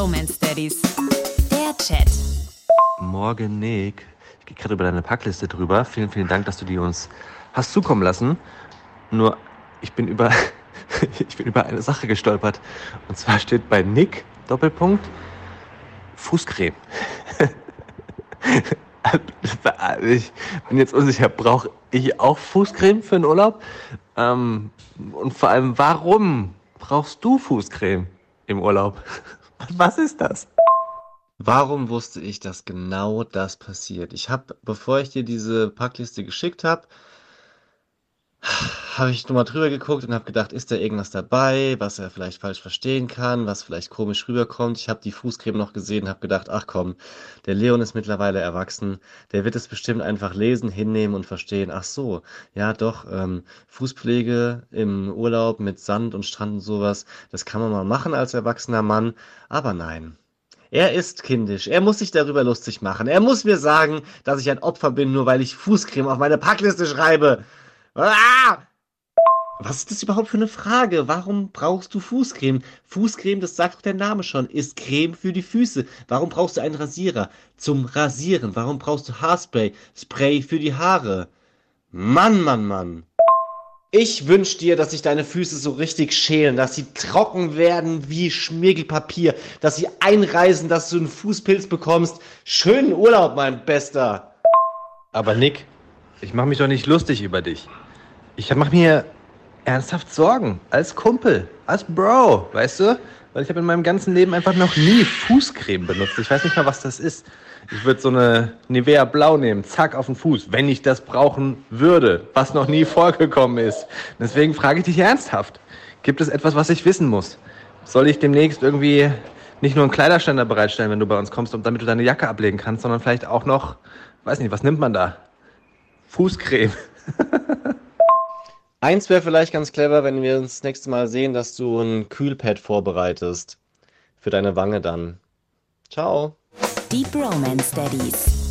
Bromance Daddies. Der Chat. Morgen, Nick. Ich gehe gerade über deine Packliste drüber. Vielen, vielen Dank, dass du die uns hast zukommen lassen. Nur, ich bin über, ich bin über eine Sache gestolpert. Und zwar steht bei Nick, Doppelpunkt, Fußcreme. ich bin jetzt unsicher, brauche ich auch Fußcreme für den Urlaub? Ähm, und vor allem, warum brauchst du Fußcreme im Urlaub? Was ist das? Warum wusste ich, dass genau das passiert? Ich habe, bevor ich dir diese Packliste geschickt habe, habe ich nochmal drüber geguckt und habe gedacht, ist da irgendwas dabei, was er vielleicht falsch verstehen kann, was vielleicht komisch rüberkommt. Ich habe die Fußcreme noch gesehen und habe gedacht, ach komm, der Leon ist mittlerweile erwachsen, der wird es bestimmt einfach lesen, hinnehmen und verstehen. Ach so, ja doch, ähm, Fußpflege im Urlaub mit Sand und Strand und sowas, das kann man mal machen als erwachsener Mann, aber nein. Er ist kindisch. Er muss sich darüber lustig machen. Er muss mir sagen, dass ich ein Opfer bin, nur weil ich Fußcreme auf meine Packliste schreibe. Ah! Was ist das überhaupt für eine Frage? Warum brauchst du Fußcreme? Fußcreme, das sagt doch der Name schon, ist Creme für die Füße. Warum brauchst du einen Rasierer? Zum Rasieren. Warum brauchst du Haarspray? Spray für die Haare. Mann, Mann, Mann. Ich wünsch dir, dass sich deine Füße so richtig schälen, dass sie trocken werden wie Schmirgelpapier, dass sie einreisen, dass du einen Fußpilz bekommst. Schönen Urlaub, mein Bester. Aber Nick, ich mache mich doch nicht lustig über dich. Ich mache mir ernsthaft Sorgen. Als Kumpel, als Bro, weißt du? Weil ich habe in meinem ganzen Leben einfach noch nie Fußcreme benutzt. Ich weiß nicht mal, was das ist. Ich würde so eine Nivea Blau nehmen, zack, auf den Fuß, wenn ich das brauchen würde, was noch nie vorgekommen ist. Deswegen frage ich dich ernsthaft. Gibt es etwas, was ich wissen muss? Soll ich demnächst irgendwie nicht nur einen Kleiderständer bereitstellen, wenn du bei uns kommst, damit du deine Jacke ablegen kannst, sondern vielleicht auch noch, weiß nicht, was nimmt man da? Fußcreme. Eins wäre vielleicht ganz clever, wenn wir uns das nächste Mal sehen, dass du ein Kühlpad vorbereitest. Für deine Wange dann. Ciao. Die Bromance Daddies.